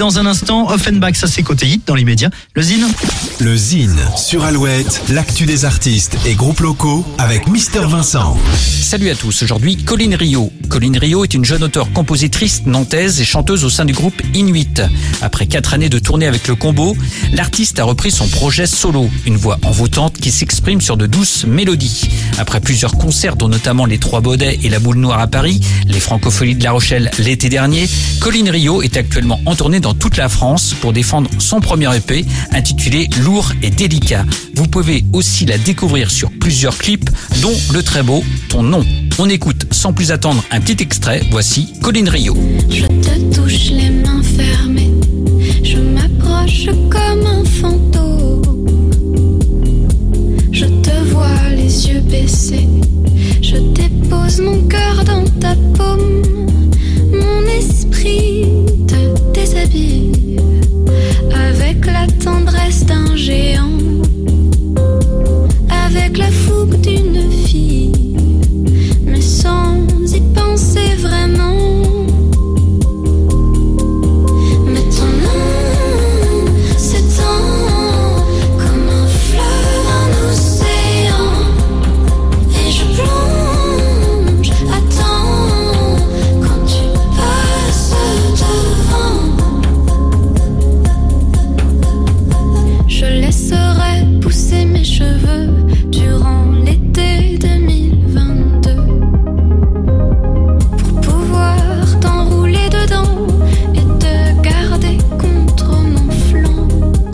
dans un instant. Offenbach, ça c'est côté hit dans l'immédiat. Le Zine Le Zine sur Alouette, l'actu des artistes et groupes locaux avec Mister Vincent. Salut à tous, aujourd'hui Colline Rio. Colline Rio est une jeune auteure-compositrice nantaise et chanteuse au sein du groupe Inuit. Après quatre années de tournée avec le combo, l'artiste a repris son projet solo, une voix envoûtante qui s'exprime sur de douces mélodies. Après plusieurs concerts dont notamment les Trois Baudets et la Boule Noire à Paris, les Francopholies de La Rochelle l'été dernier, Colline Rio est actuellement en tournée dans toute la France pour défendre son premier EP intitulé Lourd et délicat. Vous pouvez aussi la découvrir sur plusieurs clips dont le très beau Ton nom. On écoute sans plus attendre un petit extrait, voici Colline Rio.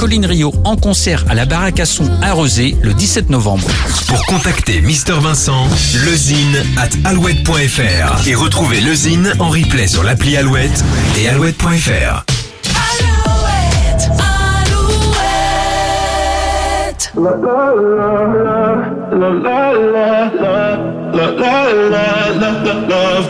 Colline Rio en concert à la Baraque à Rezé le 17 novembre. Pour contacter Mister Vincent, lezine at alouette.fr et retrouver le Zine en replay sur l'appli Alouette et alouette.fr. La la la la la la la la la la la